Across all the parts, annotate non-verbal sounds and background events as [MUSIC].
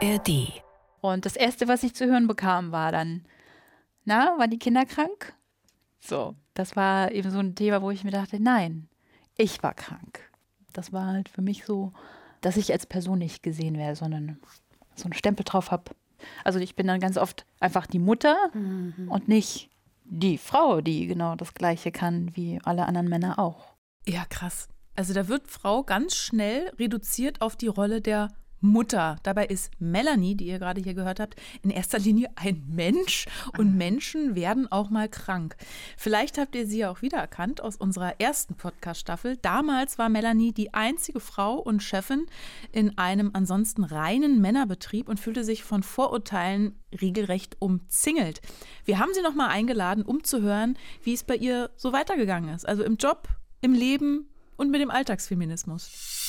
ARD. Und das Erste, was ich zu hören bekam, war dann, na, waren die Kinder krank? So, das war eben so ein Thema, wo ich mir dachte, nein, ich war krank. Das war halt für mich so, dass ich als Person nicht gesehen werde, sondern so einen Stempel drauf habe. Also ich bin dann ganz oft einfach die Mutter mhm. und nicht die Frau, die genau das Gleiche kann wie alle anderen Männer auch. Ja, krass. Also da wird Frau ganz schnell reduziert auf die Rolle der Mutter. Dabei ist Melanie, die ihr gerade hier gehört habt, in erster Linie ein Mensch und Menschen werden auch mal krank. Vielleicht habt ihr sie ja auch wiedererkannt aus unserer ersten Podcast-Staffel. Damals war Melanie die einzige Frau und Chefin in einem ansonsten reinen Männerbetrieb und fühlte sich von Vorurteilen regelrecht umzingelt. Wir haben sie nochmal eingeladen, um zu hören, wie es bei ihr so weitergegangen ist. Also im Job, im Leben und mit dem Alltagsfeminismus.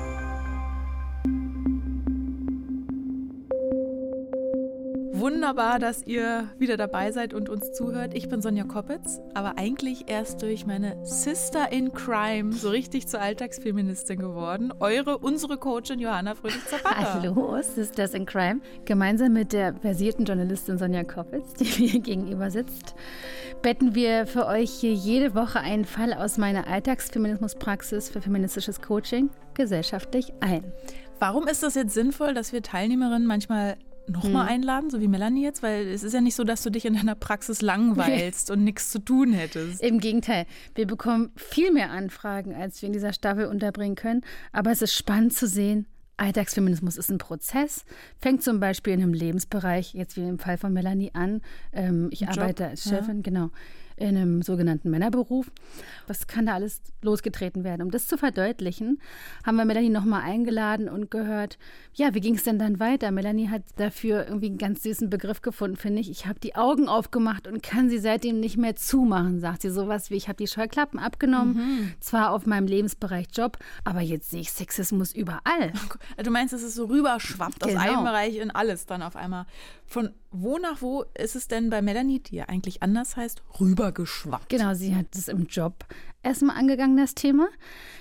Wunderbar, dass ihr wieder dabei seid und uns zuhört. Ich bin Sonja Koppitz, aber eigentlich erst durch meine Sister in Crime so richtig zur Alltagsfeministin geworden. Eure, unsere Coachin Johanna Fröhlich-Zapata. Hallo, Sisters in Crime. Gemeinsam mit der versierten Journalistin Sonja Koppitz, die mir [LAUGHS] gegenüber sitzt, betten wir für euch hier jede Woche einen Fall aus meiner Alltagsfeminismuspraxis für feministisches Coaching gesellschaftlich ein. Warum ist das jetzt sinnvoll, dass wir Teilnehmerinnen manchmal nochmal hm. einladen, so wie Melanie jetzt? Weil es ist ja nicht so, dass du dich in deiner Praxis langweilst [LAUGHS] und nichts zu tun hättest. Im Gegenteil, wir bekommen viel mehr Anfragen, als wir in dieser Staffel unterbringen können. Aber es ist spannend zu sehen, Alltagsfeminismus ist ein Prozess, fängt zum Beispiel in einem Lebensbereich, jetzt wie im Fall von Melanie an. Ähm, ich Job, arbeite als Chefin, ja. genau in einem sogenannten Männerberuf. Was kann da alles losgetreten werden? Um das zu verdeutlichen, haben wir Melanie nochmal eingeladen und gehört, ja, wie ging es denn dann weiter? Melanie hat dafür irgendwie einen ganz süßen Begriff gefunden, finde ich. Ich habe die Augen aufgemacht und kann sie seitdem nicht mehr zumachen, sagt sie. Sowas wie, ich habe die Scheuklappen abgenommen, mhm. zwar auf meinem Lebensbereich Job, aber jetzt sehe ich Sexismus überall. Du meinst, dass es so rüberschwappt genau. aus einem Bereich in alles dann auf einmal. Von wo nach wo ist es denn bei Melanie, die ja eigentlich anders heißt, rübergeschwappt? Genau, sie hat es im Job erstmal angegangen, das Thema.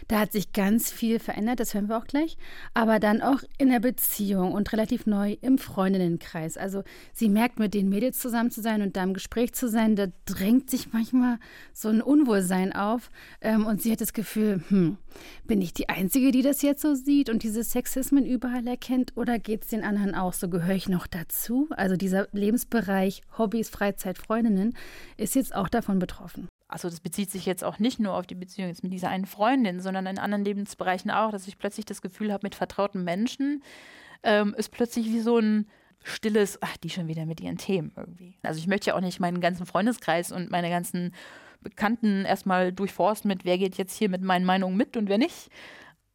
Da hat sich ganz viel verändert, das hören wir auch gleich. Aber dann auch in der Beziehung und relativ neu im Freundinnenkreis. Also sie merkt, mit den Mädels zusammen zu sein und da im Gespräch zu sein, da drängt sich manchmal so ein Unwohlsein auf. Ähm, und sie hat das Gefühl, hm, bin ich die Einzige, die das jetzt so sieht und diese Sexismen überall erkennt? Oder geht es den anderen auch so? Gehöre ich noch dazu? Also dieser Lebensbereich Hobbys, Freizeit, Freundinnen ist jetzt auch davon betroffen also das bezieht sich jetzt auch nicht nur auf die Beziehung jetzt mit dieser einen Freundin, sondern in anderen Lebensbereichen auch, dass ich plötzlich das Gefühl habe, mit vertrauten Menschen ähm, ist plötzlich wie so ein stilles, ach, die schon wieder mit ihren Themen irgendwie. Also ich möchte ja auch nicht meinen ganzen Freundeskreis und meine ganzen Bekannten erstmal durchforsten mit, wer geht jetzt hier mit meinen Meinungen mit und wer nicht.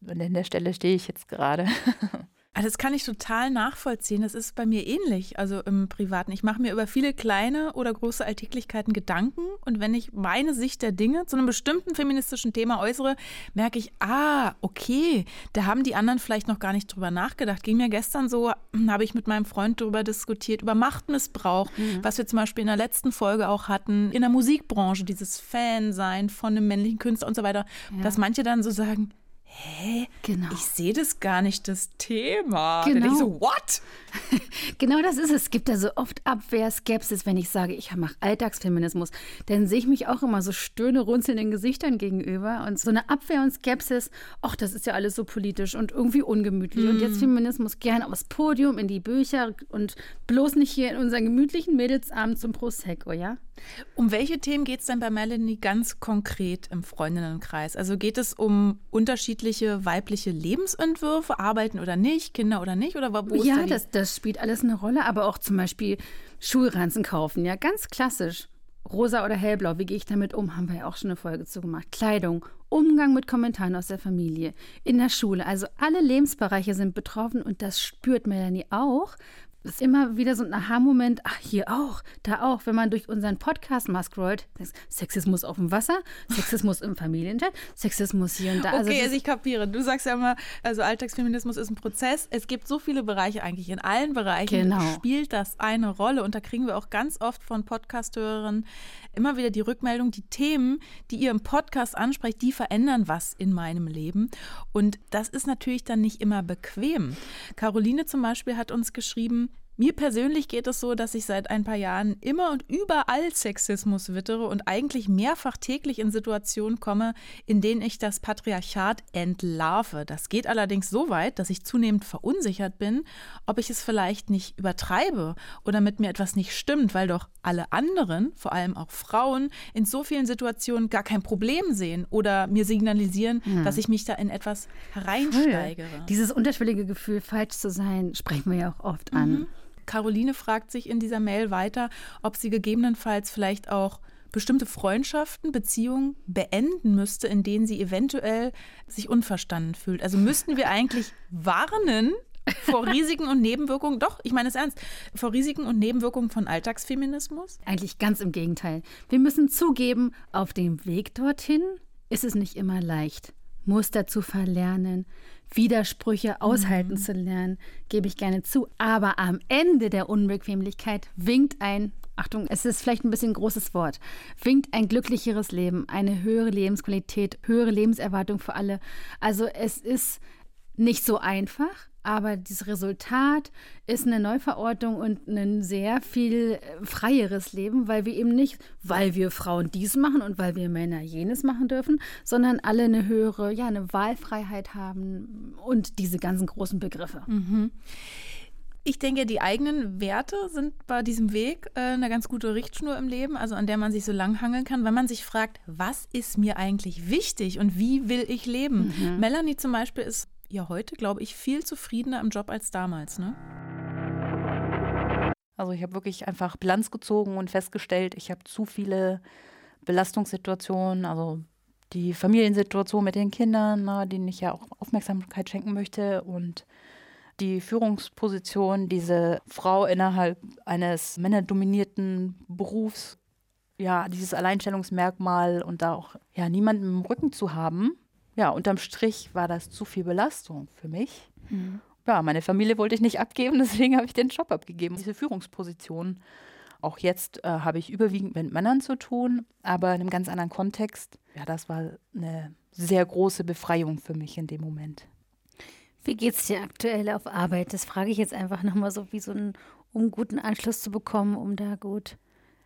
Und an der Stelle stehe ich jetzt gerade. [LAUGHS] Also das kann ich total nachvollziehen. Das ist bei mir ähnlich, also im Privaten. Ich mache mir über viele kleine oder große Alltäglichkeiten Gedanken und wenn ich meine Sicht der Dinge zu einem bestimmten feministischen Thema äußere, merke ich, ah, okay, da haben die anderen vielleicht noch gar nicht drüber nachgedacht. Ging mir gestern so, habe ich mit meinem Freund darüber diskutiert, über Machtmissbrauch, mhm. was wir zum Beispiel in der letzten Folge auch hatten, in der Musikbranche, dieses Fan-Sein von einem männlichen Künstler und so weiter, ja. dass manche dann so sagen, hä? Genau. Ich sehe das gar nicht, das Thema. Genau. Dann ich so, what? [LAUGHS] genau das ist es. Es gibt da so oft Abwehr, Skepsis, wenn ich sage, ich mache Alltagsfeminismus. Dann sehe ich mich auch immer so stöhne, runzelnden Gesichtern gegenüber und so eine Abwehr und Skepsis. Ach, das ist ja alles so politisch und irgendwie ungemütlich. Mm. Und jetzt mhm. Feminismus gern aufs Podium, in die Bücher und bloß nicht hier in unseren gemütlichen Mädelsabend zum Prosecco, ja? Um welche Themen geht es denn bei Melanie ganz konkret im Freundinnenkreis? Also geht es um unterschiedliche weibliche Lebensentwürfe, arbeiten oder nicht, Kinder oder nicht? Oder wo ja, da das, das spielt alles eine Rolle, aber auch zum Beispiel Schulranzen kaufen, ja, ganz klassisch. Rosa oder hellblau, wie gehe ich damit um? Haben wir ja auch schon eine Folge zu gemacht. Kleidung, Umgang mit Kommentaren aus der Familie, in der Schule. Also alle Lebensbereiche sind betroffen und das spürt Melanie auch, ist immer wieder so ein Aha-Moment, ach, hier auch, da auch, wenn man durch unseren Podcast mal scrollt, Sexismus auf dem Wasser, Sexismus im Familienchat, Sexismus hier und da. Also okay, also ich kapiere. Du sagst ja immer, also Alltagsfeminismus ist ein Prozess. Es gibt so viele Bereiche eigentlich. In allen Bereichen genau. spielt das eine Rolle. Und da kriegen wir auch ganz oft von Podcasthörerinnen immer wieder die Rückmeldung, die Themen, die ihr im Podcast ansprecht, die verändern was in meinem Leben. Und das ist natürlich dann nicht immer bequem. Caroline zum Beispiel hat uns geschrieben, mir persönlich geht es so, dass ich seit ein paar Jahren immer und überall Sexismus wittere und eigentlich mehrfach täglich in Situationen komme, in denen ich das Patriarchat entlarve. Das geht allerdings so weit, dass ich zunehmend verunsichert bin, ob ich es vielleicht nicht übertreibe oder mit mir etwas nicht stimmt, weil doch alle anderen, vor allem auch Frauen, in so vielen Situationen gar kein Problem sehen oder mir signalisieren, hm. dass ich mich da in etwas hereinsteigere. Dieses unterschwellige Gefühl, falsch zu sein, sprechen wir ja auch oft an. Caroline fragt sich in dieser Mail weiter, ob sie gegebenenfalls vielleicht auch bestimmte Freundschaften, Beziehungen beenden müsste, in denen sie eventuell sich unverstanden fühlt. Also müssten wir eigentlich warnen vor [LAUGHS] Risiken und Nebenwirkungen, doch, ich meine es ernst, vor Risiken und Nebenwirkungen von Alltagsfeminismus? Eigentlich ganz im Gegenteil. Wir müssen zugeben, auf dem Weg dorthin ist es nicht immer leicht. Muster zu verlernen, Widersprüche aushalten mhm. zu lernen, gebe ich gerne zu. Aber am Ende der Unbequemlichkeit winkt ein, Achtung, es ist vielleicht ein bisschen ein großes Wort, winkt ein glücklicheres Leben, eine höhere Lebensqualität, höhere Lebenserwartung für alle. Also es ist nicht so einfach, aber das Resultat ist eine Neuverordnung und ein sehr viel äh, freieres Leben, weil wir eben nicht, weil wir Frauen dies machen und weil wir Männer jenes machen dürfen, sondern alle eine höhere, ja, eine Wahlfreiheit haben und diese ganzen großen Begriffe. Mhm. Ich denke, die eigenen Werte sind bei diesem Weg äh, eine ganz gute Richtschnur im Leben, also an der man sich so langhangeln kann, wenn man sich fragt, was ist mir eigentlich wichtig und wie will ich leben? Mhm. Melanie zum Beispiel ist ja heute, glaube ich, viel zufriedener im Job als damals, ne? Also ich habe wirklich einfach Bilanz gezogen und festgestellt, ich habe zu viele Belastungssituationen, also die Familiensituation mit den Kindern, na, denen ich ja auch Aufmerksamkeit schenken möchte und die Führungsposition, diese Frau innerhalb eines männerdominierten Berufs, ja, dieses Alleinstellungsmerkmal und da auch ja niemanden im Rücken zu haben, ja, unterm Strich war das zu viel Belastung für mich. Mhm. Ja, meine Familie wollte ich nicht abgeben, [LAUGHS] deswegen habe ich den Job abgegeben. Diese Führungsposition. Auch jetzt äh, habe ich überwiegend mit Männern zu tun, aber in einem ganz anderen Kontext. Ja, das war eine sehr große Befreiung für mich in dem Moment. Wie geht es dir aktuell auf Arbeit? Das frage ich jetzt einfach nochmal so, wie so einen, um guten Anschluss zu bekommen, um da gut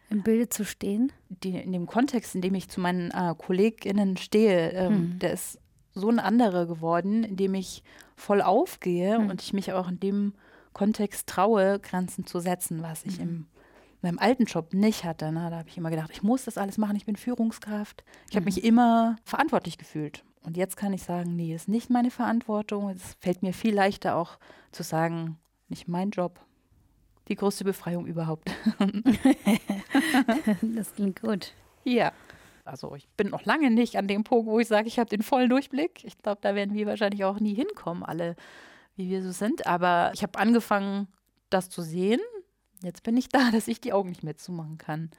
im Bilde zu stehen? Die, in dem Kontext, in dem ich zu meinen äh, KollegInnen stehe, ähm, hm. der ist so ein anderer geworden, in dem ich voll aufgehe hm. und ich mich auch in dem Kontext traue, Grenzen zu setzen, was ich hm. im meinem alten Job nicht hatte. Ne? Da habe ich immer gedacht, ich muss das alles machen, ich bin Führungskraft. Ich habe mich mhm. immer verantwortlich gefühlt. Und jetzt kann ich sagen, nee, ist nicht meine Verantwortung. Es fällt mir viel leichter auch zu sagen, nicht mein Job, die größte Befreiung überhaupt. [LAUGHS] das klingt gut. Ja. Also ich bin noch lange nicht an dem Punkt, wo ich sage, ich habe den vollen Durchblick. Ich glaube, da werden wir wahrscheinlich auch nie hinkommen, alle, wie wir so sind. Aber ich habe angefangen, das zu sehen. Jetzt bin ich da, [LAUGHS] dass ich die Augen nicht mehr zumachen kann.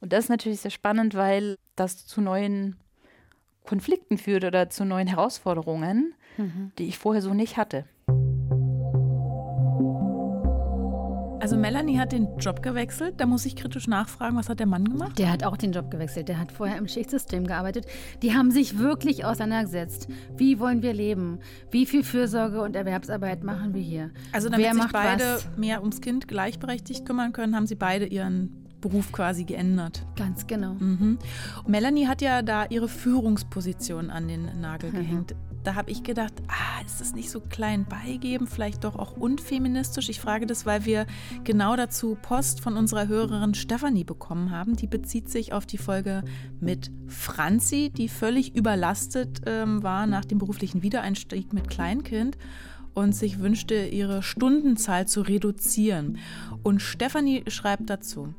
Und das ist natürlich sehr spannend, weil das zu neuen Konflikten führt oder zu neuen Herausforderungen, mhm. die ich vorher so nicht hatte. Also Melanie hat den Job gewechselt. Da muss ich kritisch nachfragen, was hat der Mann gemacht? Der hat auch den Job gewechselt. Der hat vorher im Schichtsystem gearbeitet. Die haben sich wirklich auseinandergesetzt. Wie wollen wir leben? Wie viel Fürsorge und Erwerbsarbeit machen wir hier? Also damit Wer sich beide was? mehr ums Kind gleichberechtigt kümmern können, haben sie beide ihren Beruf quasi geändert. Ganz genau. Mhm. Melanie hat ja da ihre Führungsposition an den Nagel mhm. gehängt da habe ich gedacht, ah, ist das nicht so klein beigeben, vielleicht doch auch unfeministisch? Ich frage das, weil wir genau dazu Post von unserer Hörerin Stefanie bekommen haben. Die bezieht sich auf die Folge mit Franzi, die völlig überlastet ähm, war nach dem beruflichen Wiedereinstieg mit Kleinkind. Und sich wünschte, ihre Stundenzahl zu reduzieren. Und Stefanie schreibt dazu,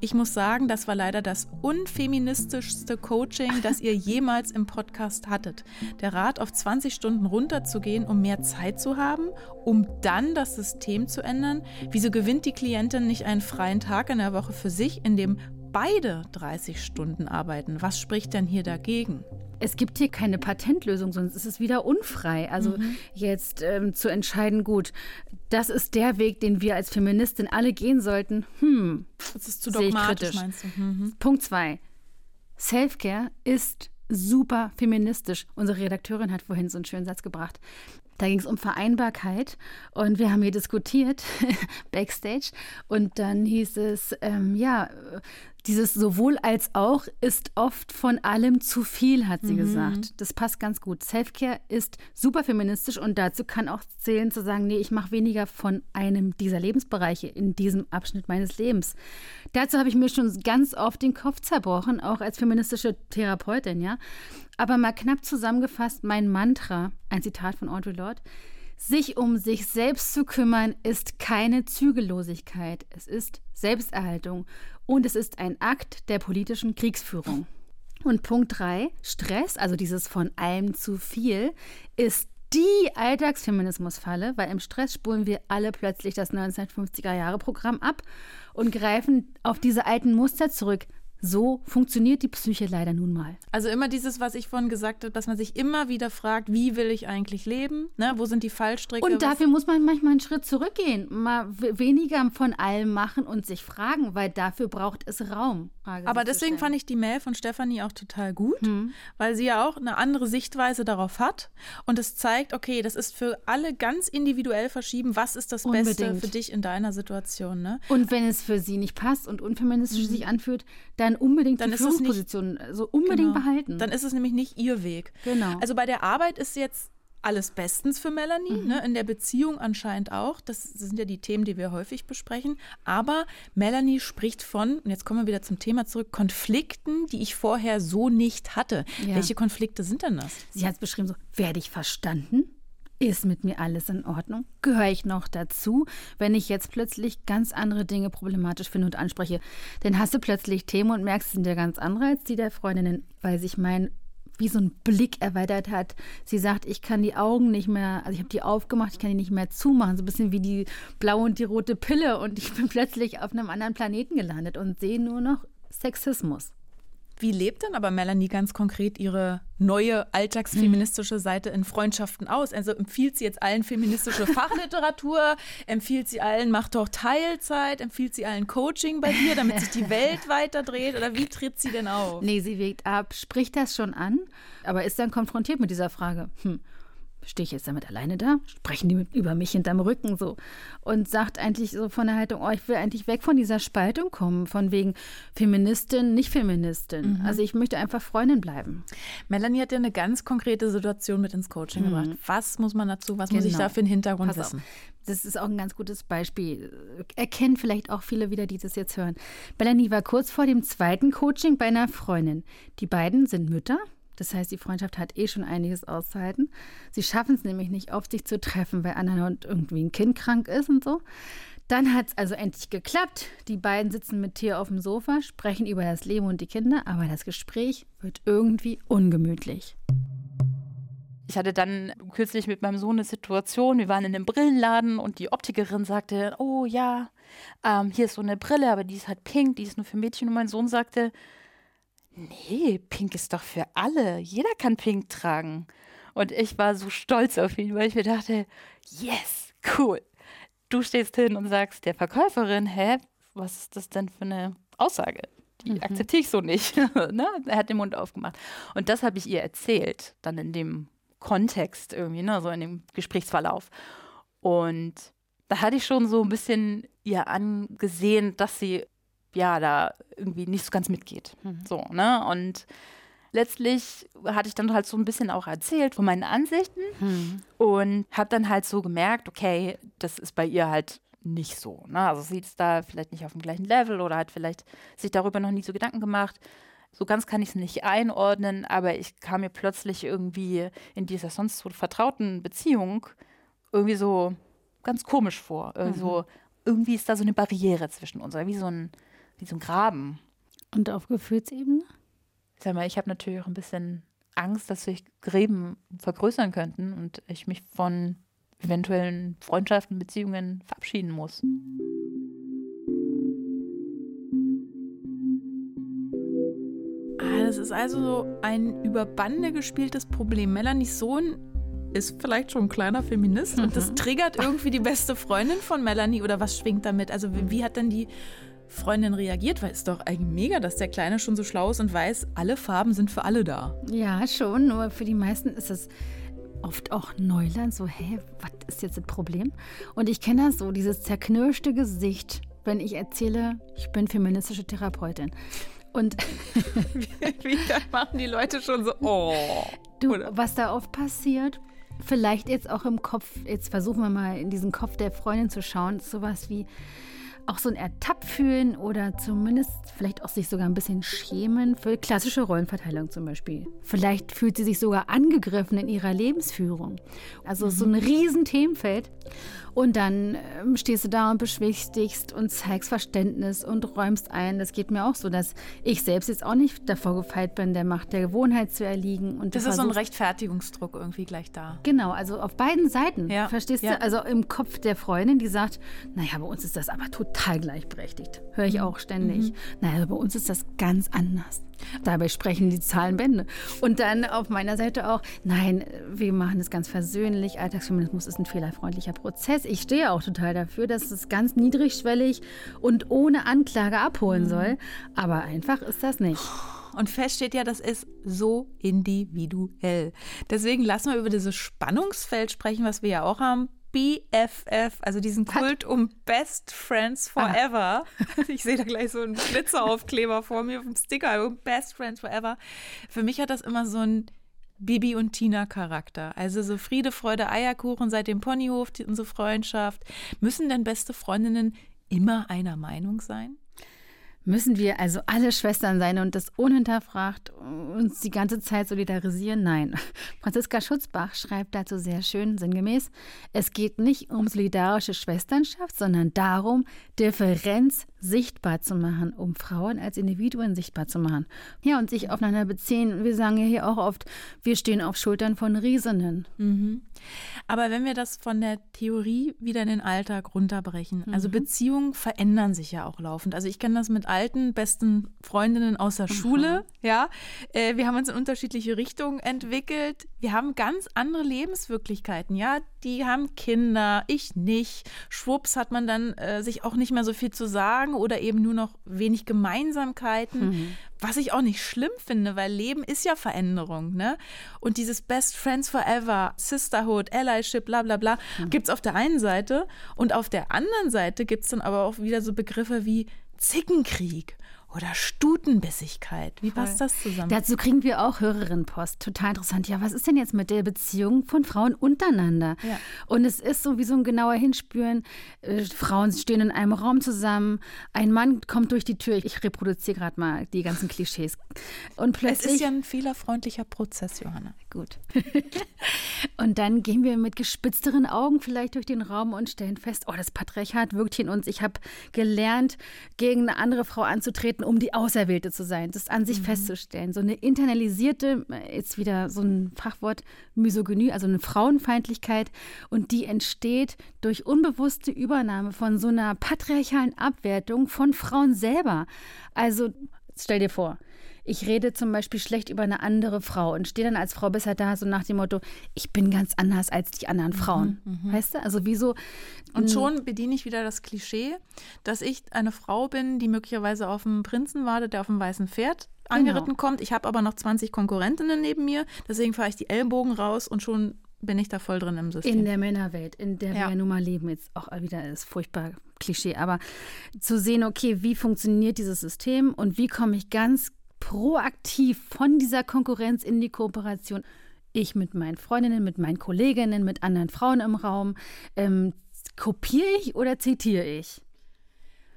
ich muss sagen, das war leider das unfeministischste Coaching, das ihr [LAUGHS] jemals im Podcast hattet. Der Rat, auf 20 Stunden runterzugehen, um mehr Zeit zu haben, um dann das System zu ändern. Wieso gewinnt die Klientin nicht einen freien Tag in der Woche für sich, in dem beide 30 Stunden arbeiten? Was spricht denn hier dagegen? Es gibt hier keine Patentlösung, sonst ist es wieder unfrei. Also mhm. jetzt ähm, zu entscheiden, gut, das ist der Weg, den wir als Feministin alle gehen sollten. Hm, das ist zu dogmatisch, meinst du? Mhm. Punkt zwei. Selfcare ist super feministisch. Unsere Redakteurin hat vorhin so einen schönen Satz gebracht. Da ging es um Vereinbarkeit und wir haben hier diskutiert, [LAUGHS] backstage. Und dann hieß es, ähm, ja, dieses sowohl als auch ist oft von allem zu viel, hat sie mhm. gesagt. Das passt ganz gut. Selfcare ist super feministisch und dazu kann auch zählen zu sagen, nee, ich mache weniger von einem dieser Lebensbereiche in diesem Abschnitt meines Lebens. Dazu habe ich mir schon ganz oft den Kopf zerbrochen, auch als feministische Therapeutin, ja. Aber mal knapp zusammengefasst, mein Mantra, ein Zitat von Audre Lorde, sich um sich selbst zu kümmern, ist keine Zügellosigkeit. Es ist Selbsterhaltung und es ist ein Akt der politischen Kriegsführung. Und Punkt 3, Stress, also dieses von allem zu viel, ist die Alltagsfeminismusfalle, weil im Stress spulen wir alle plötzlich das 1950er Jahre Programm ab und greifen auf diese alten Muster zurück. So funktioniert die Psyche leider nun mal. Also immer dieses, was ich vorhin gesagt habe, dass man sich immer wieder fragt, wie will ich eigentlich leben? Ne? Wo sind die Fallstricke? Und dafür muss man manchmal einen Schritt zurückgehen, mal weniger von allem machen und sich fragen, weil dafür braucht es Raum. Frage Aber deswegen fand ich die Mail von Stefanie auch total gut, hm. weil sie ja auch eine andere Sichtweise darauf hat und es zeigt, okay, das ist für alle ganz individuell verschieben, was ist das Unbedingt. Beste für dich in deiner Situation. Ne? Und wenn es für sie nicht passt und unfeministisch mhm. sich anfühlt, dann dann unbedingt dann die Führungsposition nicht, so unbedingt genau. behalten. Dann ist es nämlich nicht ihr Weg. Genau. Also bei der Arbeit ist jetzt alles bestens für Melanie, mhm. ne? in der Beziehung anscheinend auch. Das sind ja die Themen, die wir häufig besprechen. Aber Melanie spricht von, und jetzt kommen wir wieder zum Thema zurück, Konflikten, die ich vorher so nicht hatte. Ja. Welche Konflikte sind denn das? Sie hat es beschrieben so, werde ich verstanden? Ist mit mir alles in Ordnung? Gehöre ich noch dazu, wenn ich jetzt plötzlich ganz andere Dinge problematisch finde und anspreche? Dann hast du plötzlich Themen und merkst, sie sind ja ganz andere als die der Freundinnen, weil sich mein wie so ein Blick erweitert hat. Sie sagt, ich kann die Augen nicht mehr, also ich habe die aufgemacht, ich kann die nicht mehr zumachen, so ein bisschen wie die blaue und die rote Pille und ich bin [LAUGHS] plötzlich auf einem anderen Planeten gelandet und sehe nur noch Sexismus. Wie lebt denn aber Melanie ganz konkret ihre neue alltagsfeministische Seite in Freundschaften aus? Also empfiehlt sie jetzt allen feministische [LAUGHS] Fachliteratur? empfiehlt sie allen, macht doch Teilzeit? Empfiehlt sie allen Coaching bei dir, damit sich die Welt weiter dreht? Oder wie tritt sie denn auf? Nee, sie wägt ab, spricht das schon an, aber ist dann konfrontiert mit dieser Frage. Hm, stehe ich jetzt damit alleine da? Sprechen die mit, über mich hinterm Rücken so? Und sagt eigentlich so von der Haltung, oh, ich will eigentlich weg von dieser Spaltung kommen, von wegen Feministin, nicht Feministin. Mhm. Also ich möchte einfach Freundin bleiben. Melanie hat ja eine ganz konkrete Situation mit ins Coaching mhm. gebracht. Was muss man dazu, was genau. muss ich genau. da für einen Hintergrund Pass wissen? Auf. Das ist auch ein ganz gutes Beispiel. Erkennen vielleicht auch viele wieder, die das jetzt hören. Melanie war kurz vor dem zweiten Coaching bei einer Freundin. Die beiden sind Mütter das heißt, die Freundschaft hat eh schon einiges auszuhalten. Sie schaffen es nämlich nicht oft, sich zu treffen, weil Anna und irgendwie ein Kind krank ist und so. Dann hat es also endlich geklappt. Die beiden sitzen mit Theo auf dem Sofa, sprechen über das Leben und die Kinder, aber das Gespräch wird irgendwie ungemütlich. Ich hatte dann kürzlich mit meinem Sohn eine Situation. Wir waren in einem Brillenladen und die Optikerin sagte: Oh ja, ähm, hier ist so eine Brille, aber die ist halt pink, die ist nur für Mädchen. Und mein Sohn sagte: nee, Pink ist doch für alle. Jeder kann Pink tragen. Und ich war so stolz auf ihn, weil ich mir dachte, yes, cool. Du stehst hin und sagst der Verkäuferin, hä, was ist das denn für eine Aussage? Die mhm. akzeptiere ich so nicht. [LAUGHS] ne? Er hat den Mund aufgemacht. Und das habe ich ihr erzählt, dann in dem Kontext irgendwie, ne? so in dem Gesprächsverlauf. Und da hatte ich schon so ein bisschen ihr angesehen, dass sie ja, da irgendwie nicht so ganz mitgeht. Mhm. So, ne? Und letztlich hatte ich dann halt so ein bisschen auch erzählt von meinen Ansichten mhm. und habe dann halt so gemerkt, okay, das ist bei ihr halt nicht so. Ne? Also sie ist da vielleicht nicht auf dem gleichen Level oder hat vielleicht sich darüber noch nie so Gedanken gemacht. So ganz kann ich es nicht einordnen, aber ich kam mir plötzlich irgendwie in dieser sonst so vertrauten Beziehung irgendwie so ganz komisch vor. Also irgendwie ist da so eine Barriere zwischen uns, oder wie so ein, wie so ein Graben. Und auf Gefühlsebene? Sag mal, ich habe natürlich auch ein bisschen Angst, dass sich Gräben vergrößern könnten und ich mich von eventuellen Freundschaften, Beziehungen verabschieden muss. Ah, das ist also so ein über Bande gespieltes Problem. Melanies Sohn ist vielleicht schon ein kleiner Feminist und das triggert irgendwie die beste Freundin von Melanie oder was schwingt damit? Also wie, wie hat denn die Freundin reagiert? Weil es ist doch eigentlich mega, dass der Kleine schon so schlau ist und weiß, alle Farben sind für alle da. Ja, schon, nur für die meisten ist es oft auch Neuland, so, hä, was ist jetzt das Problem? Und ich kenne das so, dieses zerknirschte Gesicht, wenn ich erzähle, ich bin feministische Therapeutin. Und [LAUGHS] wie dann machen die Leute schon so, oh. du, Oder? was da oft passiert, vielleicht jetzt auch im Kopf, jetzt versuchen wir mal in diesen Kopf der Freundin zu schauen, sowas wie auch so ein Ertappfühlen oder zumindest vielleicht auch sich sogar ein bisschen schämen für klassische Rollenverteilung zum Beispiel. Vielleicht fühlt sie sich sogar angegriffen in ihrer Lebensführung. Also so ein riesen Themenfeld. Und dann ähm, stehst du da und beschwichtigst und zeigst Verständnis und räumst ein. Das geht mir auch so, dass ich selbst jetzt auch nicht davor gefeit bin, der Macht der Gewohnheit zu erliegen. Und Das ist so ein Rechtfertigungsdruck irgendwie gleich da. Genau, also auf beiden Seiten. Ja, Verstehst ja. du? Also im Kopf der Freundin, die sagt, naja, bei uns ist das aber total gleichberechtigt. Höre ich auch ständig. Naja, bei uns ist das ganz anders. Dabei sprechen die Zahlen Bände. Und dann auf meiner Seite auch, nein, wir machen es ganz versöhnlich. Alltagsfeminismus ist ein fehlerfreundlicher Prozess. Ich stehe auch total dafür, dass es ganz niedrigschwellig und ohne Anklage abholen soll. Aber einfach ist das nicht. Und fest steht ja, das ist so individuell. Deswegen lassen wir über dieses Spannungsfeld sprechen, was wir ja auch haben. BFF, also diesen Kult um Best Friends Forever. [LAUGHS] Ich sehe da gleich so einen Glitzeraufkleber vor mir auf dem Sticker, um Best Friends Forever. Für mich hat das immer so einen Bibi und Tina Charakter. Also so Friede, Freude, Eierkuchen seit dem Ponyhof, die, unsere Freundschaft. Müssen denn beste Freundinnen immer einer Meinung sein? Müssen wir also alle Schwestern sein und das unhinterfragt uns die ganze Zeit solidarisieren? Nein. [LAUGHS] Franziska Schutzbach schreibt dazu sehr schön sinngemäß, es geht nicht um solidarische Schwesternschaft, sondern darum, Differenz sichtbar zu machen, um Frauen als Individuen sichtbar zu machen. Ja, und sich aufeinander beziehen. Wir sagen ja hier auch oft, wir stehen auf Schultern von Riesinnen. Aber wenn wir das von der Theorie wieder in den Alltag runterbrechen, also Beziehungen verändern sich ja auch laufend. Also ich kenne das mit alten, besten Freundinnen aus der Schule, ja. Äh, wir haben uns in unterschiedliche Richtungen entwickelt. Wir haben ganz andere Lebenswirklichkeiten, ja. Die haben Kinder, ich nicht. Schwupps hat man dann äh, sich auch nicht mehr so viel zu sagen oder eben nur noch wenig Gemeinsamkeiten. Was ich auch nicht schlimm finde, weil Leben ist ja Veränderung, ne? Und dieses Best Friends Forever, Sisterhood, Allyship, bla bla bla, gibt's auf der einen Seite und auf der anderen Seite gibt's dann aber auch wieder so Begriffe wie Zickenkrieg oder Stutenbissigkeit. Wie passt das zusammen? Dazu kriegen wir auch Hörerinnenpost. Total interessant. Ja, was ist denn jetzt mit der Beziehung von Frauen untereinander? Ja. Und es ist so wie so ein genauer Hinspüren. Äh, Frauen stehen in einem Raum zusammen. Ein Mann kommt durch die Tür. Ich reproduziere gerade mal die ganzen Klischees. Und es plötzlich. ist ja ein fehlerfreundlicher Prozess, Johanna. Gut. [LAUGHS] und dann gehen wir mit gespitzteren Augen vielleicht durch den Raum und stellen fest, oh, das Patriarchat wirkt hier in uns. Ich habe gelernt, gegen eine andere Frau anzutreten, um die Auserwählte zu sein. Das an sich festzustellen. So eine internalisierte, äh, jetzt wieder so ein Fachwort, Misogynie, also eine Frauenfeindlichkeit. Und die entsteht durch unbewusste Übernahme von so einer patriarchalen Abwertung von Frauen selber. Also stell dir vor, ich rede zum Beispiel schlecht über eine andere Frau und stehe dann als Frau besser da, so nach dem Motto, ich bin ganz anders als die anderen Frauen. Weißt du? Also wieso. Und schon bediene ich wieder das Klischee, dass ich eine Frau bin, die möglicherweise auf einen Prinzen wartet, der auf einem weißen Pferd angeritten kommt. Ich habe aber noch 20 Konkurrentinnen neben mir, deswegen fahre ich die Ellbogen raus und schon bin ich da voll drin im System. In der Männerwelt, in der Ja. wir ja nun mal leben, jetzt auch wieder ist furchtbar Klischee, aber zu sehen, okay, wie funktioniert dieses System und wie komme ich ganz proaktiv von dieser Konkurrenz in die Kooperation. Ich mit meinen Freundinnen, mit meinen Kolleginnen, mit anderen Frauen im Raum. Ähm, kopiere ich oder zitiere ich?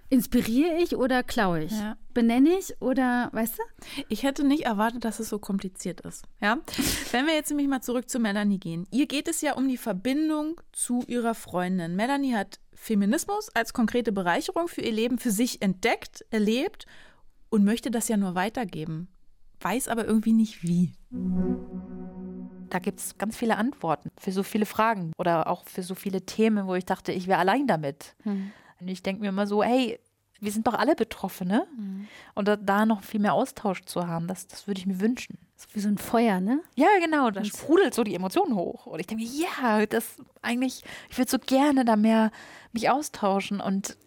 Inspiriere ich oder klaue ich? Ja. Benenne ich oder, weißt du? Ich hätte nicht erwartet, dass es so kompliziert ist. Ja? Wenn wir jetzt nämlich mal zurück zu Melanie gehen. Ihr geht es ja um die Verbindung zu ihrer Freundin. Melanie hat Feminismus als konkrete Bereicherung für ihr Leben für sich entdeckt, erlebt und möchte das ja nur weitergeben. Weiß aber irgendwie nicht wie. Da gibt es ganz viele Antworten für so viele Fragen oder auch für so viele Themen, wo ich dachte, ich wäre allein damit. Hm. Und ich denke mir immer so, hey, wir sind doch alle Betroffene. Und da, da noch viel mehr Austausch zu haben, das, das würde ich mir wünschen. So wie so ein Feuer, ne? Ja, genau, da sprudelt so die Emotionen hoch. Und ich denke mir, ja, das eigentlich, ich würde so gerne da mehr mich austauschen und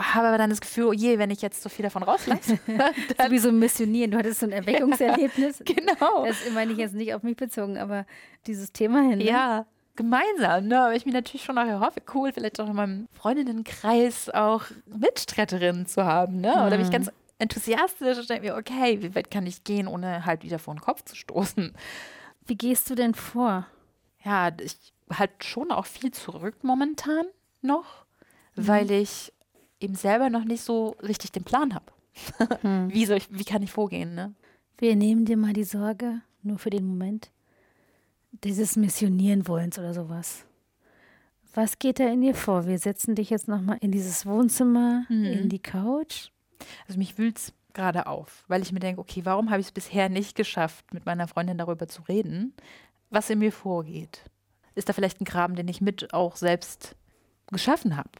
habe aber dann das Gefühl, oh je, wenn ich jetzt so viel davon rauslasse. [LAUGHS] So wie so ein Missionieren. Du hattest so ein [LAUGHS] Erweckungserlebnis. genau. Das meine ich jetzt nicht auf mich bezogen, aber dieses Thema hin. ne? Ja, gemeinsam, ne? Aber ich mir natürlich schon auch erhoffe, cool, vielleicht auch in meinem Freundinnenkreis auch Mitstretterinnen zu haben, ne? Oder bin ich ganz enthusiastisch und denke mir, okay, wie weit kann ich gehen, ohne halt wieder vor den Kopf zu stoßen? Wie gehst du denn vor? Ja, ich halt schon auch viel zurück momentan noch, weil ich eben selber noch nicht so richtig den Plan habe. [LAUGHS] wie, soll ich, wie kann ich vorgehen, ne? Wir nehmen dir mal die Sorge, nur für den Moment, dieses Missionieren wollens oder sowas. Was geht da in dir vor? Wir setzen dich jetzt nochmal in dieses Wohnzimmer, in die Couch. Also mich wühlt es gerade auf, weil ich mir denke, okay, warum habe ich es bisher nicht geschafft, mit meiner Freundin darüber zu reden, was in mir vorgeht? Ist da vielleicht ein Graben, den ich mit auch selbst geschaffen habe?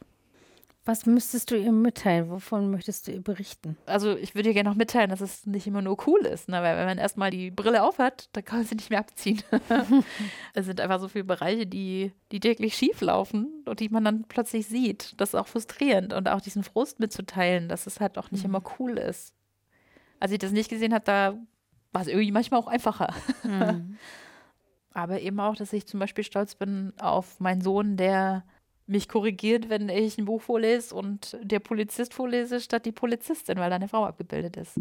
Was müsstest du ihr mitteilen? Wovon möchtest du ihr berichten? Also ich würde dir gerne noch mitteilen, dass es nicht immer nur cool ist, ne? weil wenn man erstmal die Brille aufhat, dann kann man sie nicht mehr abziehen. [LAUGHS] es sind einfach so viele Bereiche, die, die täglich schief laufen und die man dann plötzlich sieht. Das ist auch frustrierend und auch diesen Frust mitzuteilen, dass es halt auch nicht immer cool ist. Als ich das nicht gesehen habe, da war es irgendwie manchmal auch einfacher. [LAUGHS] Aber eben auch, dass ich zum Beispiel stolz bin auf meinen Sohn, der mich korrigiert, wenn ich ein Buch vorlese und der Polizist vorlese statt die Polizistin, weil da eine Frau abgebildet ist.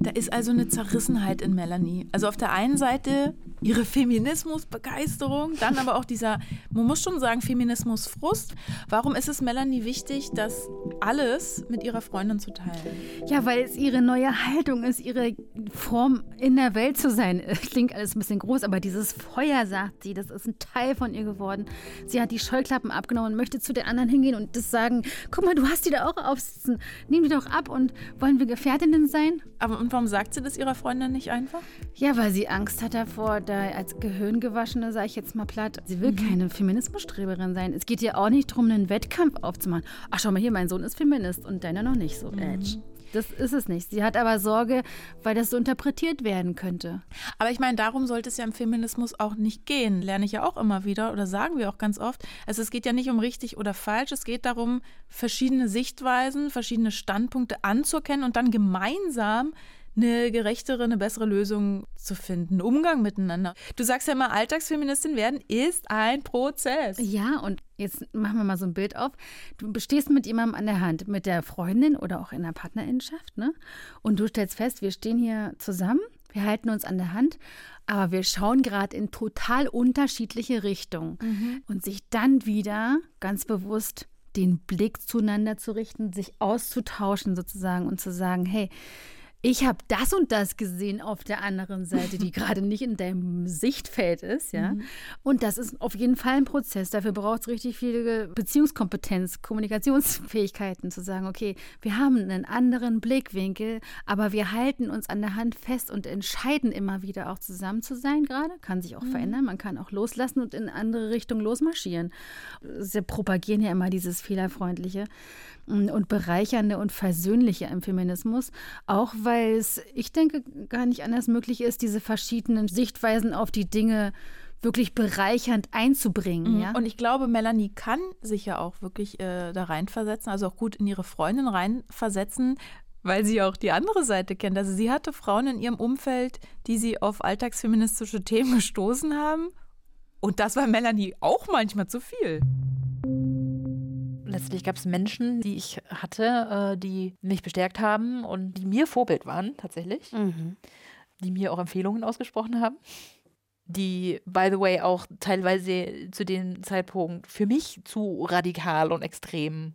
Da ist also eine Zerrissenheit in Melanie. Also auf der einen Seite ihre Feminismusbegeisterung, dann aber auch dieser, man muss schon sagen, Feminismusfrust. Warum ist es Melanie wichtig, das alles mit ihrer Freundin zu teilen? Ja, weil es ihre neue Haltung ist, ihre Form in der Welt zu sein. Klingt alles ein bisschen groß, aber dieses Feuer, sagt sie, das ist ein Teil von ihr geworden. Sie hat die Scheuklappen abgenommen und möchte zu den anderen hingehen und das sagen, guck mal, du hast die da auch aufsitzen. Nimm die doch ab und wollen wir Gefährtinnen sein? Aber und warum sagt sie das ihrer Freundin nicht einfach? Ja, weil sie Angst hat davor, da als Gehirngewaschene, sage ich jetzt mal platt, sie will keine Feminismusstreberin sein. Es geht ihr auch nicht darum, einen Wettkampf aufzumachen. Ach, schau mal hier, mein Sohn ist Feminist und deiner noch nicht so. Edge. Das ist es nicht. Sie hat aber Sorge, weil das so interpretiert werden könnte. Aber ich meine, darum sollte es ja im Feminismus auch nicht gehen. Lerne ich ja auch immer wieder oder sagen wir auch ganz oft. Also es geht ja nicht um richtig oder falsch. Es geht darum, verschiedene Sichtweisen, verschiedene Standpunkte anzuerkennen und dann gemeinsam eine gerechtere, eine bessere Lösung zu finden. Umgang miteinander. Du sagst ja immer, Alltagsfeministin werden ist ein Prozess. Ja, und jetzt machen wir mal so ein Bild auf. Du stehst mit jemandem an der Hand, mit der Freundin oder auch in der Partnerinnenschaft, ne? Und du stellst fest, wir stehen hier zusammen, wir halten uns an der Hand, aber wir schauen gerade in total unterschiedliche Richtungen. Und sich dann wieder ganz bewusst den Blick zueinander zu richten, sich auszutauschen sozusagen und zu sagen, hey, ich habe das und das gesehen auf der anderen Seite, die gerade nicht in deinem Sichtfeld ist, ja. Und das ist auf jeden Fall ein Prozess. Dafür braucht es richtig viel Beziehungskompetenz, Kommunikationsfähigkeiten, zu sagen, okay, wir haben einen anderen Blickwinkel, aber wir halten uns an der Hand fest und entscheiden immer wieder auch zusammen zu sein gerade. Kann sich auch verändern, man kann auch loslassen und in andere Richtungen losmarschieren. Sie propagieren ja immer dieses Fehlerfreundliche und bereichernde und versöhnliche im Feminismus, auch weil es, ich denke, gar nicht anders möglich ist, diese verschiedenen Sichtweisen auf die Dinge wirklich bereichernd einzubringen. Ja? Und ich glaube, Melanie kann sich ja auch wirklich äh, da reinversetzen, also auch gut in ihre Freundin reinversetzen, weil sie auch die andere Seite kennt. Also sie hatte Frauen in ihrem Umfeld, die sie auf alltagsfeministische Themen [LAUGHS] gestoßen haben. Und das war Melanie auch manchmal zu viel. Letztlich gab es Menschen, die ich hatte, äh, die mich bestärkt haben und die mir Vorbild waren, tatsächlich. Die mir auch Empfehlungen ausgesprochen haben. Die, by the way, auch teilweise zu dem Zeitpunkt für mich zu radikal und extrem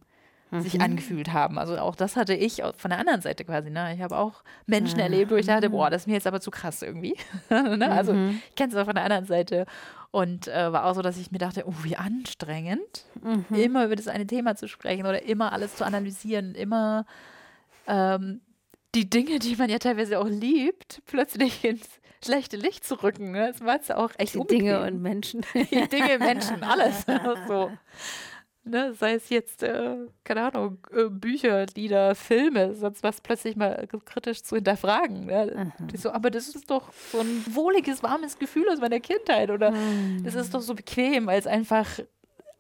sich angefühlt haben. Also auch das hatte ich von der anderen Seite quasi. Ne? Ich habe auch Menschen erlebt, wo ich dachte, boah, das ist mir jetzt aber zu krass irgendwie. [LAUGHS] ne? Also ich kenne es auch von der anderen Seite. Und äh, war auch so, dass ich mir dachte, oh, wie anstrengend, immer über das eine Thema zu sprechen oder immer alles zu analysieren, immer ähm, die Dinge, die man ja teilweise auch liebt, plötzlich ins schlechte Licht zu rücken. Ne? Das war jetzt auch echt Die Dinge und Menschen. die Dinge, [LAUGHS] Menschen, alles. [LAUGHS] so. Ne, sei es jetzt, äh, keine Ahnung, äh, Bücher, Lieder, Filme, sonst was plötzlich mal kritisch zu hinterfragen. Ne? So, aber das ist doch so ein wohliges, warmes Gefühl aus meiner Kindheit oder das ist doch so bequem, weil es einfach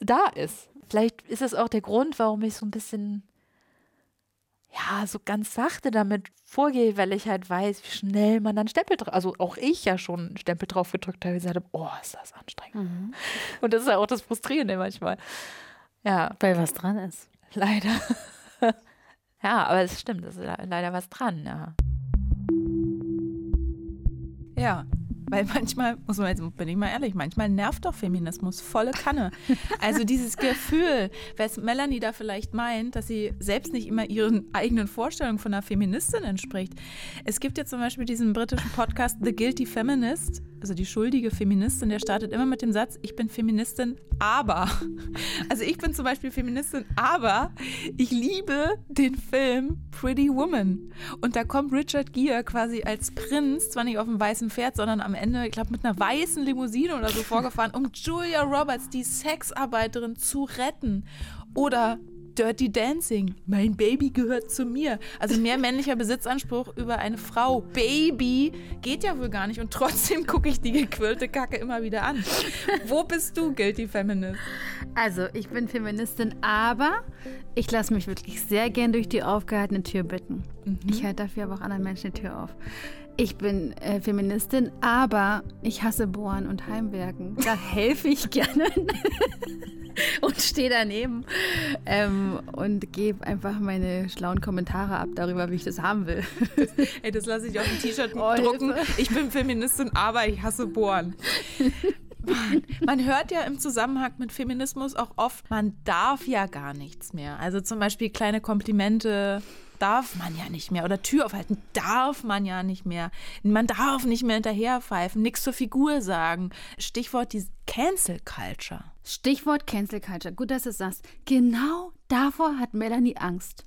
da ist. Vielleicht ist es auch der Grund, warum ich so ein bisschen, ja, so ganz sachte damit vorgehe, weil ich halt weiß, wie schnell man dann Stempel drauf, also auch ich ja schon einen Stempel drauf gedrückt habe, und gesagt habe, oh, ist das anstrengend. Und das ist ja auch das Frustrierende manchmal. Ja, Weil was dran ist. leider. [LAUGHS] ja, aber es stimmt, es ist le- leider was dran, ja. Ja, weil manchmal, muss man jetzt, bin ich mal ehrlich, manchmal nervt doch Feminismus volle Kanne. Also dieses Gefühl, was Melanie da vielleicht meint, dass sie selbst nicht immer ihren eigenen Vorstellungen von einer Feministin entspricht. Es gibt ja zum Beispiel diesen britischen Podcast The Guilty Feminist, also die schuldige Feministin, der startet immer mit dem Satz, ich bin Feministin, aber. Also ich bin zum Beispiel Feministin, aber ich liebe den Film Pretty Woman. Und da kommt Richard Gere quasi als Prinz, zwar nicht auf dem weißen Pferd, sondern am Ende, ich glaube, mit einer weißen Limousine oder so vorgefahren, um Julia Roberts, die Sexarbeiterin, zu retten. Oder Dirty Dancing, mein Baby gehört zu mir. Also mehr männlicher Besitzanspruch über eine Frau. Baby geht ja wohl gar nicht und trotzdem [LAUGHS] gucke ich die gequirlte Kacke immer wieder an. Wo bist du, Guilty Feminist? Also, ich bin Feministin, aber ich lasse mich wirklich sehr gern durch die aufgehaltene Tür bitten. Ich halte dafür aber auch anderen Menschen die Tür auf. Ich bin äh, Feministin, aber ich hasse Bohren und Heimwerken. Da [LAUGHS] helfe ich gerne [LAUGHS] und stehe daneben ähm, und gebe einfach meine schlauen Kommentare ab darüber, wie ich das haben will. Ey, das lasse ich auf ein T-Shirt [LAUGHS] Oh, drucken. Hilfe. Ich bin Feministin, aber ich hasse Bohren. Man, man hört ja im Zusammenhang mit Feminismus auch oft, man darf ja gar nichts mehr. Also zum Beispiel kleine Komplimente darf man ja nicht mehr oder Tür aufhalten darf man ja nicht mehr. Man darf nicht mehr hinterherpfeifen, nichts zur Figur sagen. Stichwort die Cancel Culture. Stichwort Cancel Culture. Gut, dass du es sagst. Genau davor hat Melanie Angst.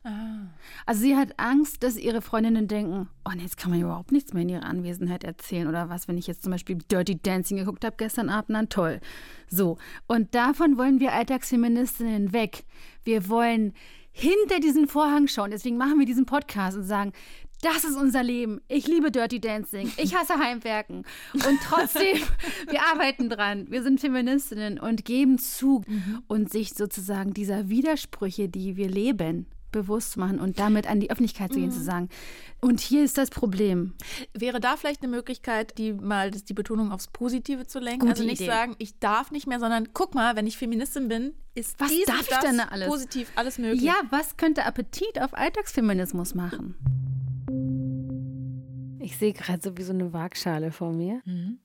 Also sie hat Angst, dass ihre Freundinnen denken, oh nee, jetzt kann man überhaupt nichts mehr in ihrer Anwesenheit erzählen oder was, wenn ich jetzt zum Beispiel Dirty Dancing geguckt habe gestern Abend, dann toll. So, und davon wollen wir Alltagsfeministinnen weg. Wir wollen hinter diesen Vorhang schauen. Deswegen machen wir diesen Podcast und sagen, das ist unser Leben. Ich liebe Dirty Dancing. Ich hasse Heimwerken. Und trotzdem, [LAUGHS] wir arbeiten dran. Wir sind Feministinnen und geben zu und sich sozusagen dieser Widersprüche, die wir leben, bewusst machen und damit an die Öffentlichkeit zu gehen, zu sagen. Und hier ist das Problem. Wäre da vielleicht eine Möglichkeit, die mal die Betonung aufs Positive zu lenken? Gute also nicht Idee. sagen, ich darf nicht mehr, sondern guck mal, wenn ich Feministin bin, ist Was dies darf ich das denn da alles? positiv, alles möglich. Ja, was könnte Appetit auf Alltagsfeminismus machen? Ich sehe gerade so wie so eine Waagschale vor mir. Mhm.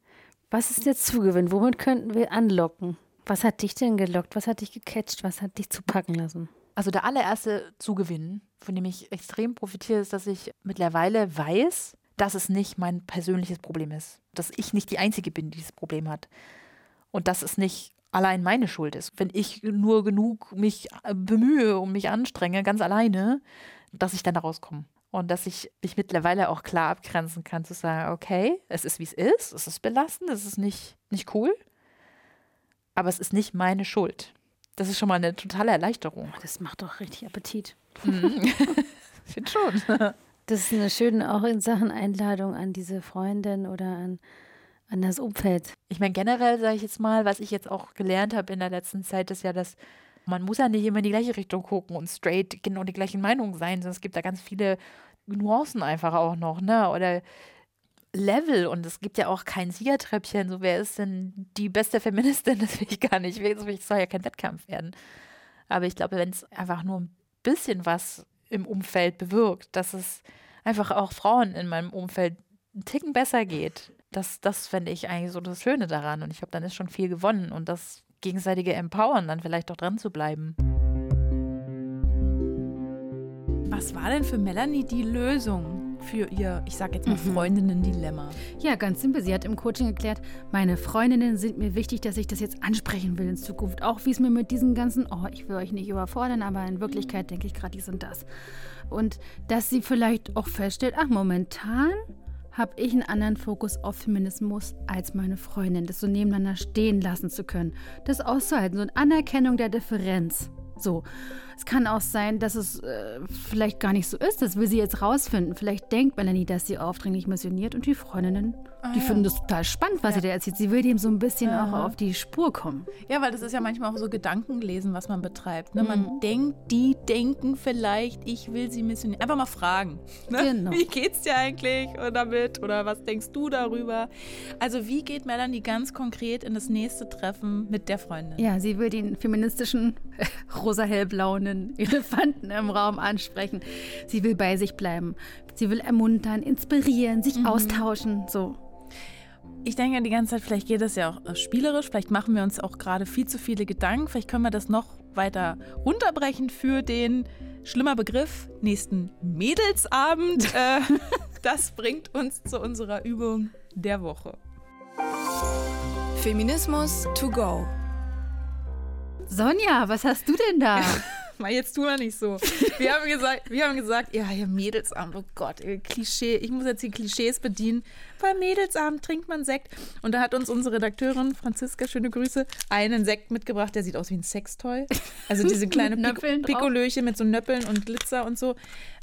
Was ist der Zugewinn? Womit könnten wir anlocken? Was hat dich denn gelockt? Was hat dich gecatcht? Was hat dich zupacken lassen? Also der allererste Zugewinn, von dem ich extrem profitiere, ist, dass ich mittlerweile weiß, dass es nicht mein persönliches Problem ist. Dass ich nicht die Einzige bin, die dieses Problem hat. Und dass es nicht allein meine Schuld ist. Wenn ich nur genug mich äh, bemühe und mich anstrenge, ganz alleine, dass ich dann da rauskomme. Und dass ich mich mittlerweile auch klar abgrenzen kann, zu sagen, okay, es ist wie es ist, es ist belastend, es ist nicht, nicht cool, aber es ist nicht meine Schuld. Das ist schon mal eine totale Erleichterung. Oh, das macht doch richtig Appetit. [LAUGHS] Ich finde schon. Das ist eine schöne, auch in Sachen Einladung an diese Freundin oder an, an das Umfeld. Ich meine, generell sage ich jetzt mal, was ich jetzt auch gelernt habe in der letzten Zeit, ist ja, dass man muss ja nicht immer in die gleiche Richtung gucken und straight genau die gleichen Meinungen sein, sondern es gibt da ganz viele Nuancen einfach auch noch, ne? Oder Level und es gibt ja auch kein Siegertreppchen. So, wer ist denn die beste Feministin? [LAUGHS] Das will ich gar nicht. Es soll ja kein Wettkampf werden. Aber ich glaube, wenn es einfach nur ein bisschen was im Umfeld bewirkt, dass es einfach auch Frauen in meinem Umfeld einen Ticken besser geht, das, das fände ich eigentlich so das Schöne daran. Und ich glaube, dann ist schon viel gewonnen und das gegenseitige Empowern, dann vielleicht auch dran zu bleiben. Was war denn für Melanie die Lösung für ihr, ich sag jetzt mal, Freundinnen-Dilemma? Ja, ganz simpel. Sie hat im Coaching erklärt, meine Freundinnen sind mir wichtig, dass ich das jetzt ansprechen will in Zukunft. Auch wie es mir mit diesen ganzen, oh, ich will euch nicht überfordern, aber in Wirklichkeit denke ich gerade dies und das. Und dass sie vielleicht auch feststellt, ach, momentan habe ich einen anderen Fokus auf Feminismus als meine Freundin. Das so nebeneinander stehen lassen zu können. Das auszuhalten, so eine Anerkennung der Differenz. So. Es kann auch sein, dass es äh, vielleicht gar nicht so ist. Das will sie jetzt rausfinden. Vielleicht denkt Melanie, dass sie aufdringlich missioniert und die Freundinnen, die ja. finden das total spannend, was sie da erzählt. Sie will dem so ein bisschen auch auf die Spur kommen. Ja, weil das ist ja manchmal auch so Gedankenlesen, was man betreibt. Ne? Man denkt, die denken vielleicht, ich will sie missionieren. Einfach mal fragen. Ne? Genau. Wie geht's dir eigentlich damit? Oder was denkst du darüber? Also wie geht Melanie ganz konkret in das nächste Treffen mit der Freundin? Ja, sie will den feministischen [LAUGHS] rosa-hellblauen Elefanten im Raum ansprechen. Sie will bei sich bleiben. Sie will ermuntern, inspirieren, sich austauschen. So. Ich denke die ganze Zeit, vielleicht geht das ja auch äh, spielerisch, vielleicht machen wir uns auch gerade viel zu viele Gedanken, vielleicht können wir das noch weiter runterbrechen für den schlimmer Begriff nächsten Mädelsabend. [LAUGHS] äh, das bringt uns zu unserer Übung der Woche. Feminismus to go. Sonja, was hast du denn da? [LAUGHS] Mal jetzt tu mal nicht so. Wir haben gesagt, wir haben gesagt, ja, hier Mädelsabend, oh Gott, Klischee. Ich muss jetzt die Klischees bedienen. Beim Mädelsabend trinkt man Sekt. Und da hat uns unsere Redakteurin Franziska, schöne Grüße, einen Sekt mitgebracht, der sieht aus wie ein Sextoy. Also diese [LAUGHS] kleine Mit Pik Nöppeln drauf. Pikolöchen mit so Nöppeln und Glitzer und so.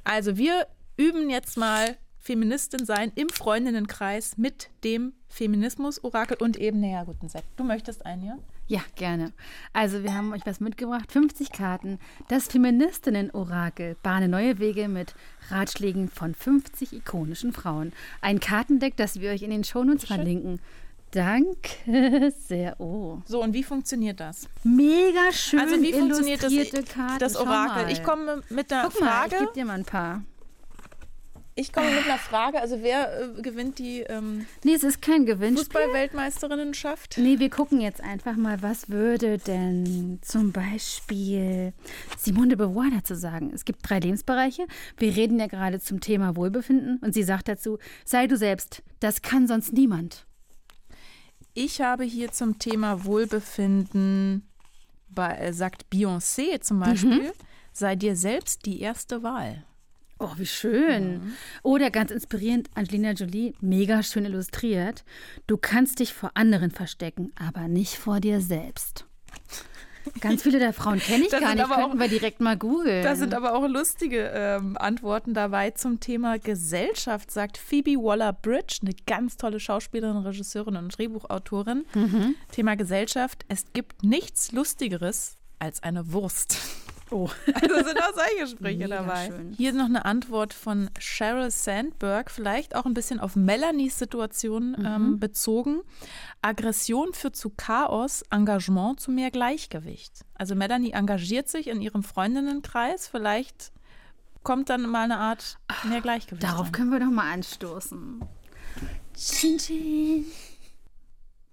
Also wir üben jetzt mal Feministin sein im Freundinnenkreis mit dem Feminismus-Orakel und eben, naja, guten Sekt. Du möchtest einen, ja? Ja, gerne. Also, wir haben euch was mitgebracht. 50 Karten. Das Feministinnen-Orakel. Bahne neue Wege mit Ratschlägen von 50 ikonischen Frauen. Ein Kartendeck, das wir euch in den Shownotes verlinken. Danke sehr. Oh. So, und wie funktioniert das? Mega schön Also wie funktioniert das, Karten. das Orakel? mal. Ich komme mit einer Guck mal, Frage. ich gebe dir mal ein paar. Ich komme mit einer Frage. Also wer äh, gewinnt die ähm, Nee, es ist kein Gewinnspiel. Fußball-Weltmeisterinnenschaft? Nee, wir gucken jetzt einfach mal, was würde denn zum Beispiel Simone de Beauvoir dazu sagen. Es gibt drei Lebensbereiche. Wir reden ja gerade zum Thema Wohlbefinden und sie sagt dazu, sei du selbst, das kann sonst niemand. Ich habe hier zum Thema Wohlbefinden, bei, äh, sagt Beyoncé zum Beispiel, sei dir selbst die erste Wahl. Oh, wie schön. Oder ganz inspirierend, Angelina Jolie, mega schön illustriert. Du kannst dich vor anderen verstecken, aber nicht vor dir selbst. Ganz viele der Frauen kenne ich [LAUGHS] Das gar nicht, könnten auch- wir direkt mal googeln. Da sind aber auch lustige ähm, Antworten dabei zum Thema Gesellschaft, sagt Phoebe Waller-Bridge, eine ganz tolle Schauspielerin, Regisseurin und Drehbuchautorin. Thema Gesellschaft, es gibt nichts Lustigeres als eine Wurst. Oh. [LAUGHS] Also sind auch solche Mega dabei. schön. Hier noch eine Antwort von Sheryl Sandberg, vielleicht auch ein bisschen auf Melanies Situation ähm, bezogen. Aggression führt zu Chaos, Engagement zu mehr Gleichgewicht. Also Melanie engagiert sich in ihrem Freundinnenkreis, vielleicht kommt dann mal eine Art mehr Gleichgewicht. Darauf rein. können wir doch mal anstoßen. Chin, chin.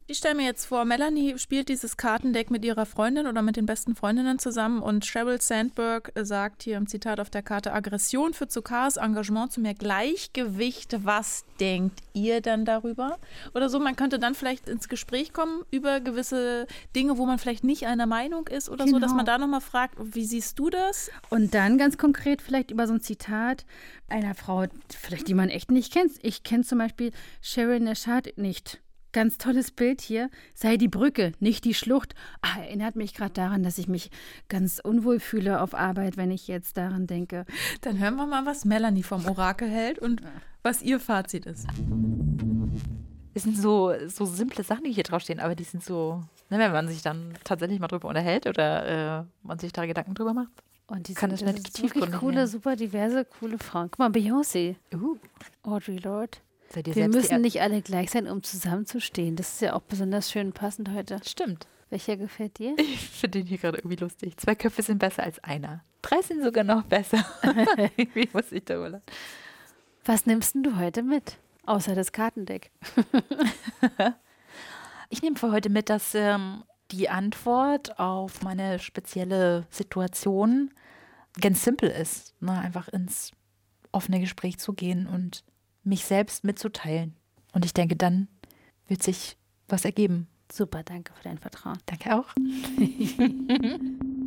Ich stelle mir jetzt vor, Melanie spielt dieses Kartendeck mit ihrer Freundin oder mit den besten Freundinnen zusammen und Sheryl Sandberg sagt hier im Zitat auf der Karte, Aggression führt zu Chaos, Engagement zu mehr Gleichgewicht. Was denkt ihr dann darüber? Oder so, man könnte dann vielleicht ins Gespräch kommen über gewisse Dinge, wo man vielleicht nicht einer Meinung ist oder so, dass Genau. man da nochmal fragt, wie siehst du das? Und dann ganz konkret vielleicht über so ein Zitat einer Frau, vielleicht die man echt nicht kennt. Ich kenne zum Beispiel Sharon Nashad nicht. Ganz tolles Bild hier. Sei die Brücke, nicht die Schlucht. Ah, erinnert mich gerade daran, dass ich mich ganz unwohl fühle auf Arbeit, wenn ich jetzt daran denke. Dann hören wir mal, was Melanie vom Orakel hält und was ihr Fazit ist. Es sind so, so simple Sachen, die hier draufstehen, aber die sind so, ne, wenn man sich dann tatsächlich mal drüber unterhält oder äh, man sich da Gedanken drüber macht. Und die Kann sind, das nicht das wirklich coole, super diverse, coole Frauen. Guck mal, Beyoncé, Uh, Audrey Lorde. Wir müssen nicht alle gleich sein, um zusammenzustehen. Das ist ja auch besonders schön passend heute. Stimmt. Welcher gefällt dir? [LAUGHS] Ich finde den hier gerade irgendwie lustig. Zwei Köpfe sind besser als einer. Drei sind sogar noch besser. [LAUGHS] Irgendwie muss ich darüber lachen. Was nimmst denn du heute mit? Außer das Kartendeck. [LAUGHS] Ich nehme für heute mit, dass ähm, die Antwort auf meine spezielle Situation ganz simpel ist, ne? einfach ins offene Gespräch zu gehen und mich selbst mitzuteilen. Und ich denke, dann wird sich was ergeben. Super, danke für dein Vertrauen. Danke auch. [LAUGHS]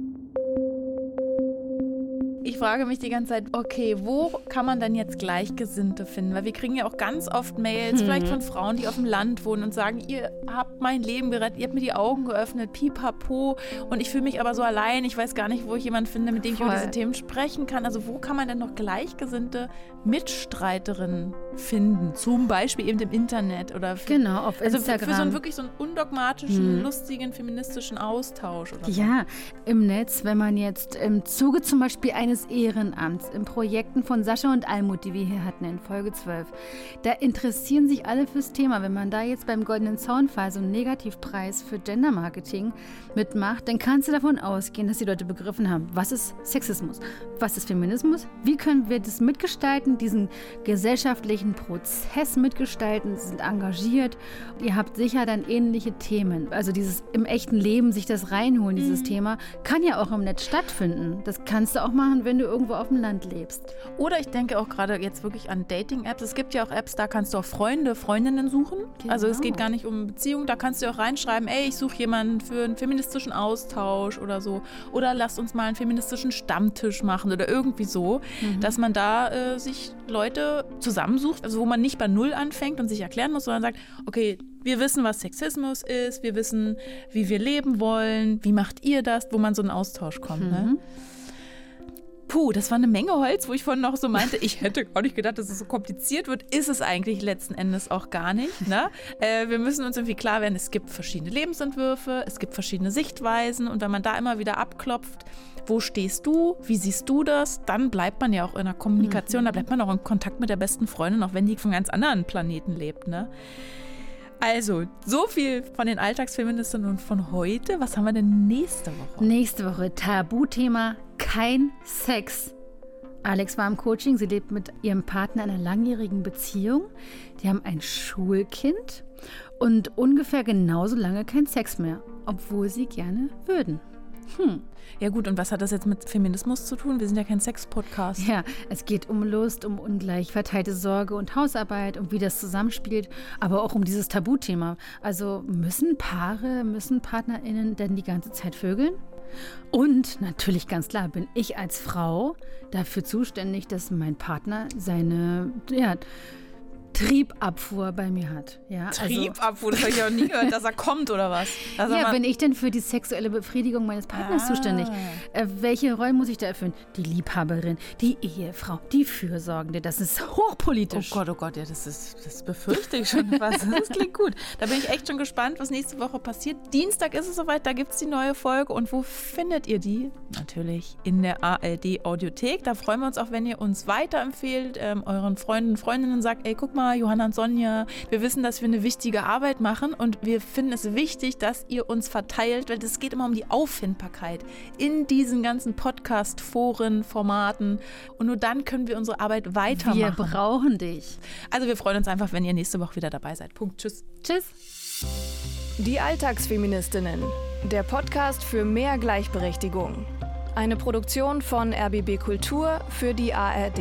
Ich frage mich die ganze Zeit, okay, wo kann man dann jetzt Gleichgesinnte finden? Weil wir kriegen ja auch ganz oft Mails, Hm. vielleicht von Frauen, die auf dem Land wohnen und sagen, ihr habt mein Leben gerettet, ihr habt mir die Augen geöffnet, pipapo. Und ich fühle mich aber so allein, ich weiß gar nicht, wo ich jemanden finde, mit dem ich über Voll. diese Themen sprechen kann. Also wo kann man denn noch Gleichgesinnte Mitstreiterinnen finden? Zum Beispiel eben im Internet oder für, Genau, auf also für, Instagram. für so einen wirklich so einen undogmatischen, Mhm. lustigen, feministischen Austausch oder so. Ja, im Netz, wenn man jetzt im Zuge zum Beispiel eines Ehrenamts, in Projekten von Sascha und Almut, die wir hier hatten in Folge 12, da interessieren sich alle fürs Thema. Wenn man da jetzt beim Goldenen Zaunfall so einen Negativpreis für Gendermarketing mitmacht, dann kannst du davon ausgehen, dass die Leute begriffen haben, was ist Sexismus, was ist Feminismus, wie können wir das mitgestalten, diesen gesellschaftlichen Prozess mitgestalten, Sie sind engagiert. Ihr habt sicher dann ähnliche Themen. Also dieses im echten Leben sich das reinholen, dieses Thema, kann ja auch im Netz stattfinden. Das kannst du auch machen, wenn du irgendwo auf dem Land lebst. Oder ich denke auch gerade jetzt wirklich an Dating-Apps. Es gibt ja auch Apps, da kannst du auch Freunde, Freundinnen suchen. Also es geht gar nicht um Beziehung. Da kannst du auch reinschreiben, ey, ich suche jemanden für einen feministischen Austausch oder so. Oder lasst uns mal einen feministischen Stammtisch machen oder irgendwie so. Dass man da äh, sich Leute zusammensucht, also wo man nicht bei Null anfängt und sich erklären muss, sondern sagt, okay, wir wissen, was Sexismus ist, wir wissen, wie wir leben wollen, wie macht ihr das, wo man so einen Austausch kommt. Ne? Puh, das war eine Menge Holz, wo ich vorhin noch so meinte, ich hätte gar nicht gedacht, dass es so kompliziert wird. Ist es eigentlich letzten Endes auch gar nicht. Ne? [LAUGHS] Äh, wir müssen uns irgendwie klar werden, es gibt verschiedene Lebensentwürfe, es gibt verschiedene Sichtweisen und wenn man da immer wieder abklopft, wo stehst du, wie siehst du das, dann bleibt man ja auch in der Kommunikation, da bleibt man auch in Kontakt mit der besten Freundin, auch wenn die von ganz anderen Planeten lebt. Ne? Also, so viel von den Alltagsfeministinnen und von heute. Was haben wir denn nächste Woche? Nächste Woche Tabuthema kein Sex. Alex war im Coaching, sie lebt mit ihrem Partner in einer langjährigen Beziehung. Die haben ein Schulkind und ungefähr genauso lange kein Sex mehr, obwohl sie gerne würden. Ja gut, und was hat das jetzt mit Feminismus zu tun? Wir sind ja kein Sex-Podcast. Ja, es geht um Lust, um ungleich verteilte Sorge und Hausarbeit, um wie das zusammenspielt, aber auch um dieses Tabuthema. Also müssen Paare, müssen PartnerInnen denn die ganze Zeit vögeln? Und natürlich ganz klar bin ich als Frau dafür zuständig, dass mein Partner seine ja, Triebabfuhr bei mir hat. Ja, also- Triebabfuhr, das habe ich ja noch nie gehört, dass er [LAUGHS] kommt oder was? Also ja, bin ich denn für die sexuelle Befriedigung meines Partners Ah. zuständig? Äh, welche Rollen muss ich da erfüllen? Die Liebhaberin, die Ehefrau, die Fürsorgende. Das ist Oh hochpolitisch. Gott, oh Gott, ja, das ist, das befürchte ich schon fast. [LAUGHS] Das klingt gut. Da bin ich echt schon gespannt, was nächste Woche passiert. Dienstag ist es soweit, da gibt es die neue Folge. Und wo findet ihr die? Natürlich in der ARD Audiothek. Da freuen wir uns auch, wenn ihr uns weiterempfehlt, ähm, euren Freunden und Freundinnen sagt, ey, guck mal, Johanna und Sonja, wir wissen, dass wir eine wichtige Arbeit machen und wir finden es wichtig, dass ihr uns verteilt, weil es geht immer um die Auffindbarkeit in diesen ganzen Podcast-Foren, Formaten. Und nur dann können wir unsere Arbeit weitermachen. Wir brauchen dich. Also wir freuen uns einfach, wenn ihr nächste Woche wieder dabei seid. Punkt. Tschüss. Tschüss. Die Alltagsfeministinnen. Der Podcast für mehr Gleichberechtigung. Eine Produktion von RBB Kultur für die ARD.